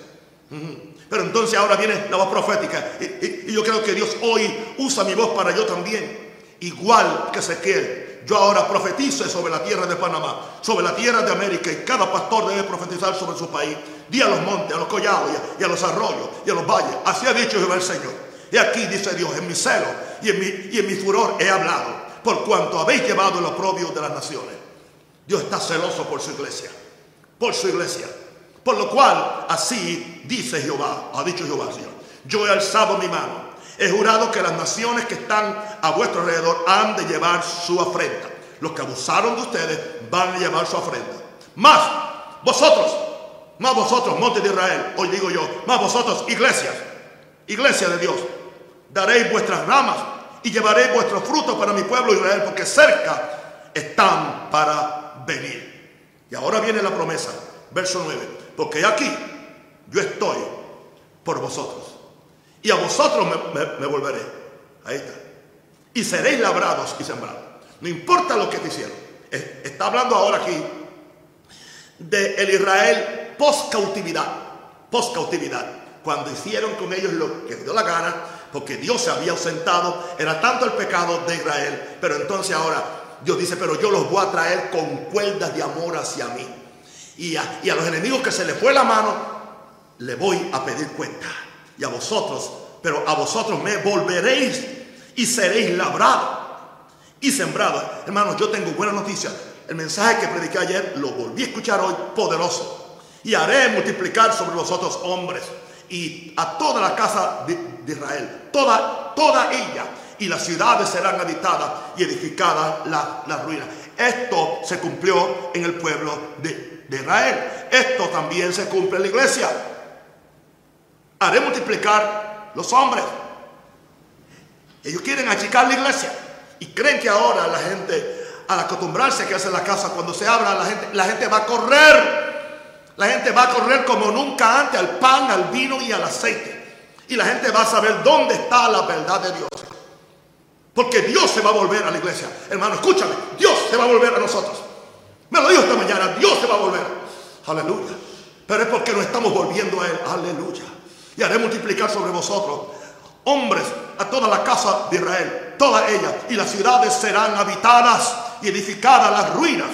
Pero entonces ahora viene la voz profética. Y, yo creo que Dios hoy usa mi voz para yo también. Igual que Ezequiel. Yo ahora profetizo sobre la tierra de Panamá, sobre la tierra de América. Y cada pastor debe profetizar sobre su país. Di a los montes, a los collados y a, los arroyos y a los valles. Así ha dicho Jehová el Señor. Y aquí dice Dios, en mi celo y en mi, y en mi furor he hablado. Por cuanto habéis llevado el oprobio de las naciones. Dios está celoso por su iglesia. Por su iglesia. Por lo cual, así dice Jehová, ha dicho Jehová, Señor. Yo he alzado mi mano. He jurado que las naciones que están a vuestro alrededor han de llevar su afrenta. Los que abusaron de ustedes van a llevar su afrenta. Más vosotros, más vosotros, monte de Israel, hoy digo yo, más vosotros, iglesias, iglesia de Dios, daréis vuestras ramas y llevaréis vuestros frutos para mi pueblo Israel, porque cerca están para venir. Y ahora viene la promesa, verso 9. Porque aquí yo estoy por vosotros. Y a vosotros me, volveré. Ahí está. Y seréis labrados y sembrados. No importa lo que te hicieron. Está hablando ahora aquí de el Israel post cautividad. Post cautividad. Cuando hicieron con ellos lo que dio la gana, porque Dios se había ausentado, era tanto el pecado de Israel, pero entonces ahora Dios dice, pero yo los voy a traer con cuerdas de amor hacia mí y a, los enemigos que se les fue la mano, le voy a pedir cuenta. Y a vosotros, pero a vosotros me volveréis y seréis labrados y sembrados. Hermanos, yo tengo buena noticia. El mensaje que prediqué ayer lo volví a escuchar hoy poderoso. Y haré multiplicar sobre vosotros hombres y a toda la casa de, Israel, toda, toda ella. Y las ciudades serán habitadas y edificadas las ruinas. Esto se cumplió en el pueblo de de Israel. Esto también se cumple en la iglesia. Haré multiplicar los hombres. Ellos quieren achicar la iglesia y creen que ahora la gente, al acostumbrarse a que hace la casa, cuando se abra, la gente, la gente va a correr. La gente va a correr como nunca antes al pan, al vino y al aceite. Y la gente va a saber dónde está la verdad de Dios. Porque Dios se va a volver a la iglesia. Hermano, escúchame, Dios se va a volver a nosotros. Me lo dijo esta mañana, Dios se va a volver. Aleluya. Pero es porque nos estamos volviendo a Él. Aleluya. Y haré multiplicar sobre vosotros hombres a toda la casa de Israel, toda ella, y las ciudades serán habitadas y edificadas las ruinas.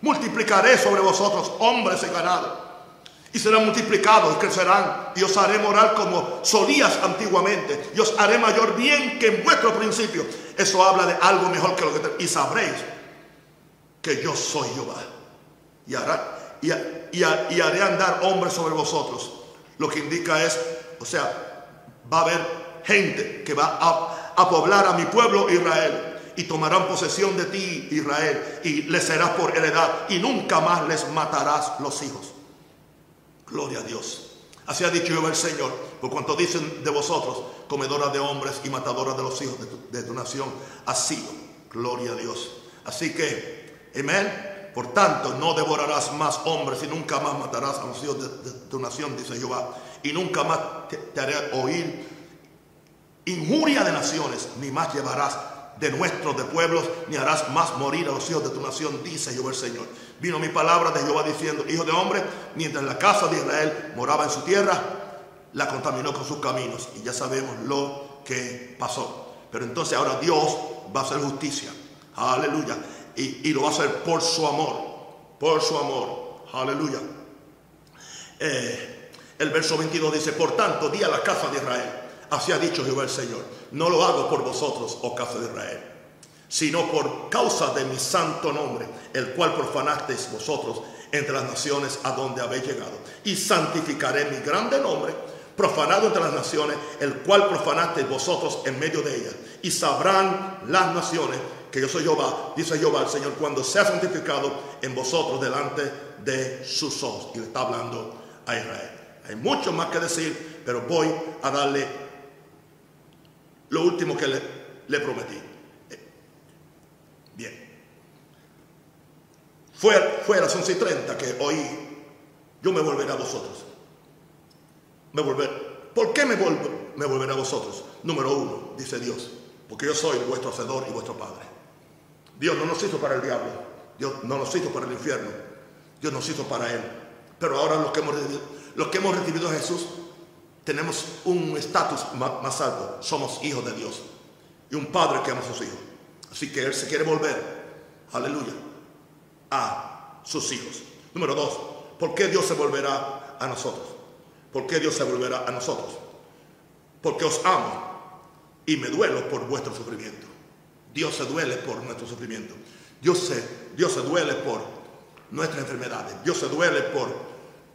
Multiplicaré sobre vosotros hombres y ganado. Y serán multiplicados y crecerán. Y os haré morar como solías antiguamente. Y os haré mayor bien que en vuestro principio. Eso habla de algo mejor que lo que... Y sabréis que yo soy Jehová. Y, hará, y, haré andar hombres sobre vosotros. Lo que indica es, o sea, va a haber gente que va a, poblar a mi pueblo Israel y tomarán posesión de ti, Israel, y les serás por heredad, y nunca más les matarás los hijos. Gloria a Dios. Así ha dicho Jehová el Señor, por cuanto dicen de vosotros, comedora de hombres y matadora de los hijos de tu, de tu nación, ha sido. Gloria a Dios. Así que Amén. Por tanto, no devorarás más hombres y nunca más matarás a los hijos de, tu nación, dice Jehová. Y nunca más te, haré oír injuria de naciones, ni más llevarás de nuestros, de pueblos, ni harás más morir a los hijos de tu nación, dice Jehová el Señor. Vino mi palabra de Jehová diciendo, hijo de hombre, mientras la casa de Israel moraba en su tierra, la contaminó con sus caminos. Y ya sabemos lo que pasó. Pero entonces ahora Dios va a hacer justicia. Aleluya y, lo va a hacer por su amor, por su amor. Aleluya. Eh, El verso 22 dice, por tanto, di a la casa de Israel, así ha dicho Jehová el Señor, no lo hago por vosotros, oh casa de Israel, sino por causa de mi santo nombre, el cual profanasteis vosotros entre las naciones a donde habéis llegado. Y santificaré mi grande nombre, profanado entre las naciones, el cual profanasteis vosotros en medio de ellas. Y sabrán las naciones que yo soy Jehová, dice Jehová el Señor, cuando sea santificado en vosotros delante de sus ojos. Y le está hablando a Israel. Hay mucho más que decir, pero voy a darle lo último que le, prometí. Bien. Fue, fue a las 11 y 30 que hoy yo me volveré a vosotros. Me volveré. ¿Por qué me, me volveré a vosotros? Número uno, dice Dios, porque yo soy vuestro hacedor y vuestro Padre. Dios no nos hizo para el diablo, Dios no nos hizo para el infierno, Dios nos hizo para Él. Pero ahora los que hemos, recibido a Jesús tenemos un estatus más alto, somos hijos de Dios y un Padre que ama a sus hijos. Así que Él se quiere volver, aleluya, a sus hijos. Número dos, ¿por qué Dios se volverá a nosotros? ¿Por qué Dios se volverá a nosotros? Porque os amo y me duelo por vuestro sufrimiento. Dios se duele por nuestro sufrimiento. Dios se, Dios se duele por nuestras enfermedades. Dios se duele por,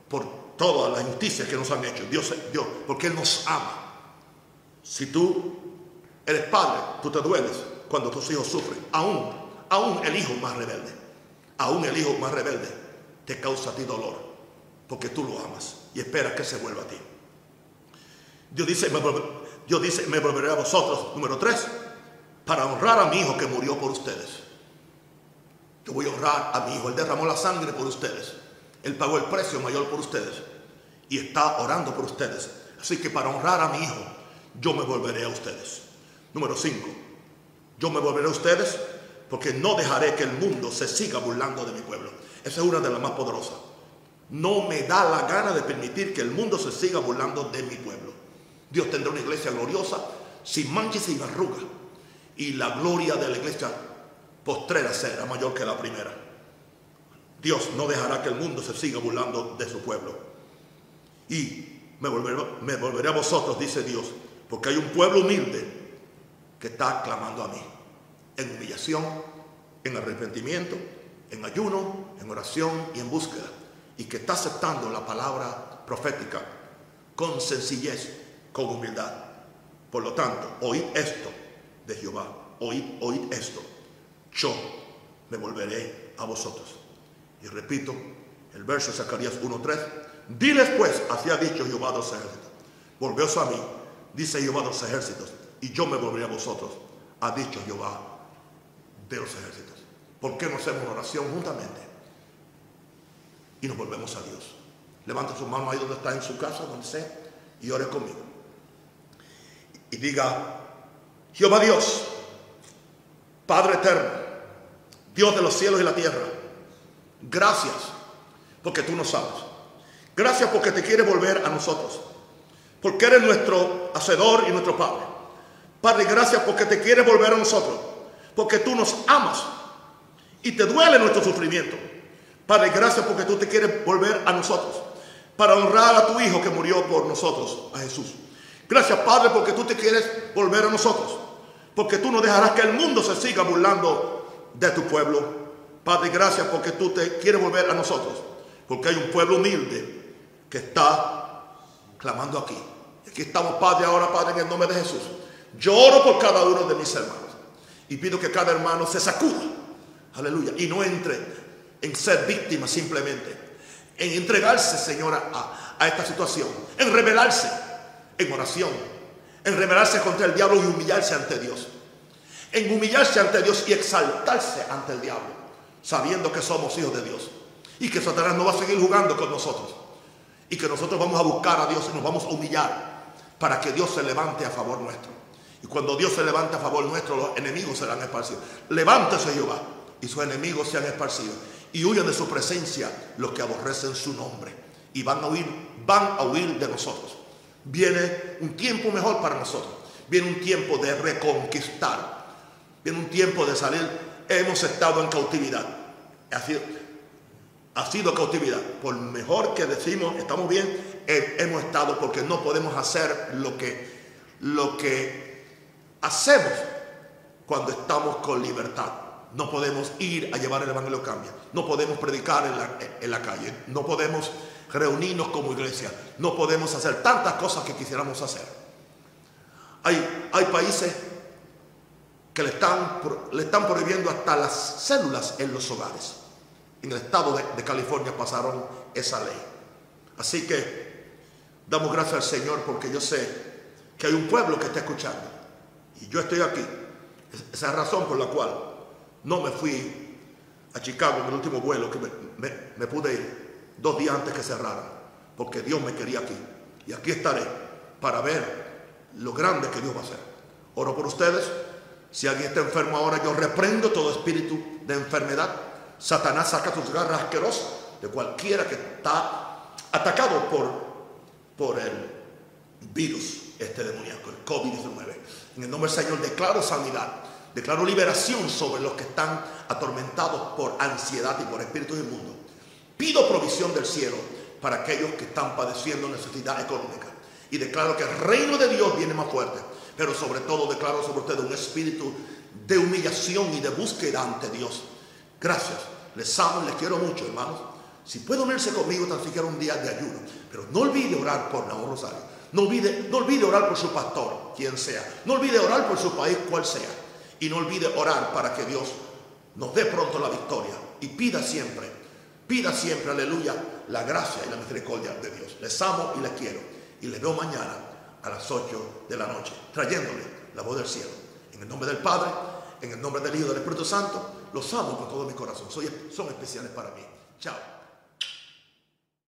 por todas las injusticias que nos han hecho. Dios, Dios, porque Él nos ama. Si tú eres padre, tú te dueles cuando tus hijos sufren. Aún, aún el hijo más rebelde, aún el hijo más rebelde te causa a ti dolor, porque tú lo amas y esperas que se vuelva a ti. Dios dice, me, Dios dice, me volveré a vosotros, número tres, para honrar a mi hijo que murió por ustedes. Yo voy a honrar a mi hijo, él derramó la sangre por ustedes, él pagó el precio mayor por ustedes y está orando por ustedes. Así que para honrar a mi hijo, yo me volveré a ustedes. Número cinco, yo me volveré a ustedes porque no dejaré que el mundo se siga burlando de mi pueblo. Esa es una de las más poderosas. No me da la gana de permitir que el mundo se siga burlando de mi pueblo. Dios tendrá una iglesia gloriosa, sin mancha y sin arruga. Y la gloria de la iglesia postrera será mayor que la primera. Dios no dejará que el mundo se siga burlando de su pueblo. Y me volveré, me volveré a vosotros, dice Dios, porque hay un pueblo humilde que está clamando a mí, en humillación, en arrepentimiento, en ayuno, en oración y en búsqueda, y que está aceptando la palabra profética con sencillez, con humildad. Por lo tanto, oíd esto de Jehová, oíd, oíd esto, yo me volveré a vosotros. Y repito, el verso de Zacarías 1.3, diles pues, así ha dicho Jehová de los ejércitos, volveos a mí, dice Jehová de los ejércitos, y yo me volveré a vosotros, ha dicho Jehová de los ejércitos. ¿Por qué no hacemos oración juntamente? Y nos volvemos a Dios. Levanta su mano ahí donde está en su casa, donde sea, y ore conmigo. Y diga, Jehová Dios, Padre eterno, Dios de los cielos y la tierra, gracias porque tú nos sabes. Gracias porque te quieres volver a nosotros. Porque eres nuestro hacedor y nuestro Padre. Padre, gracias porque te quieres volver a nosotros. Porque tú nos amas y te duele nuestro sufrimiento. Padre, gracias porque tú te quieres volver a nosotros para honrar a tu Hijo que murió por nosotros, a Jesús. Gracias, Padre, porque tú te quieres volver a nosotros. Porque tú no dejarás que el mundo se siga burlando de tu pueblo. Padre, gracias porque tú te quieres volver a nosotros. Porque hay un pueblo humilde que está clamando aquí. Aquí estamos, Padre, ahora, Padre, en el nombre de Jesús. Yo oro por cada uno de mis hermanos. Y pido que cada hermano se sacuda. Aleluya. Y no entre en ser víctima simplemente. En entregarse, Señora, a, a esta situación. En rebelarse en oración. En rebelarse contra el diablo y humillarse ante Dios. En humillarse ante Dios y exaltarse ante el diablo. Sabiendo que somos hijos de Dios. Y que Satanás no va a seguir jugando con nosotros. Y que nosotros vamos a buscar a Dios y nos vamos a humillar para que Dios se levante a favor nuestro. Y cuando Dios se levante a favor nuestro, los enemigos serán esparcidos. Levántese Jehová y sus enemigos sean esparcidos. Y huyan de su presencia los que aborrecen su nombre. Y van a huir, van a huir de nosotros. Viene un tiempo mejor para nosotros. Viene un tiempo de reconquistar. Viene un tiempo de salir. Hemos estado en cautividad. ha sido cautividad. Por mejor que decimos, estamos bien, hemos estado porque no podemos hacer lo que, hacemos cuando estamos con libertad. No podemos ir a llevar el Evangelio cambia. No podemos predicar en la, en la calle. No podemos reunirnos como iglesia. No podemos hacer tantas cosas que quisiéramos hacer. Hay, hay países que le están, le están prohibiendo hasta las células en los hogares. En el estado de, California pasaron esa ley. Así que damos gracias al Señor porque yo sé que hay un pueblo que está escuchando. Y yo estoy aquí. Esa es la razón por la cual no me fui a Chicago en el último vuelo, que me, me pude ir dos días antes que cerrara, porque Dios me quería aquí. Y aquí estaré para ver lo grande que Dios va a hacer. Oro por ustedes. Si alguien está enfermo ahora, yo reprendo todo espíritu de enfermedad Satanás saca sus garras asquerosas de cualquiera que está atacado por, por el virus, este demoníaco, el COVID-19. En el nombre del Señor declaro sanidad, declaro liberación sobre los que están atormentados por ansiedad y por espíritus inmundos. Pido provisión del cielo para aquellos que están padeciendo necesidad económica. Y declaro que el reino de Dios viene más fuerte. Pero sobre todo declaro sobre ustedes un espíritu de humillación y de búsqueda ante Dios Gracias. Les amo y les quiero mucho, hermanos. Si puede unirse conmigo tan siquiera un día de ayuno, pero no olvide orar por Naón Rosario. No olvide, no olvide orar por su pastor, quien sea. No olvide orar por su país, cual sea. Y no olvide orar para que Dios nos dé pronto la victoria. Y pida siempre, pida siempre, aleluya, la gracia y la misericordia de Dios. Les amo y les quiero. Y les veo mañana a las 8 de la noche, trayéndole la voz del cielo. En el nombre del Padre, en el nombre del Hijo y del Espíritu Santo. Los amo con todo mi corazón. son especiales para mí. Chao.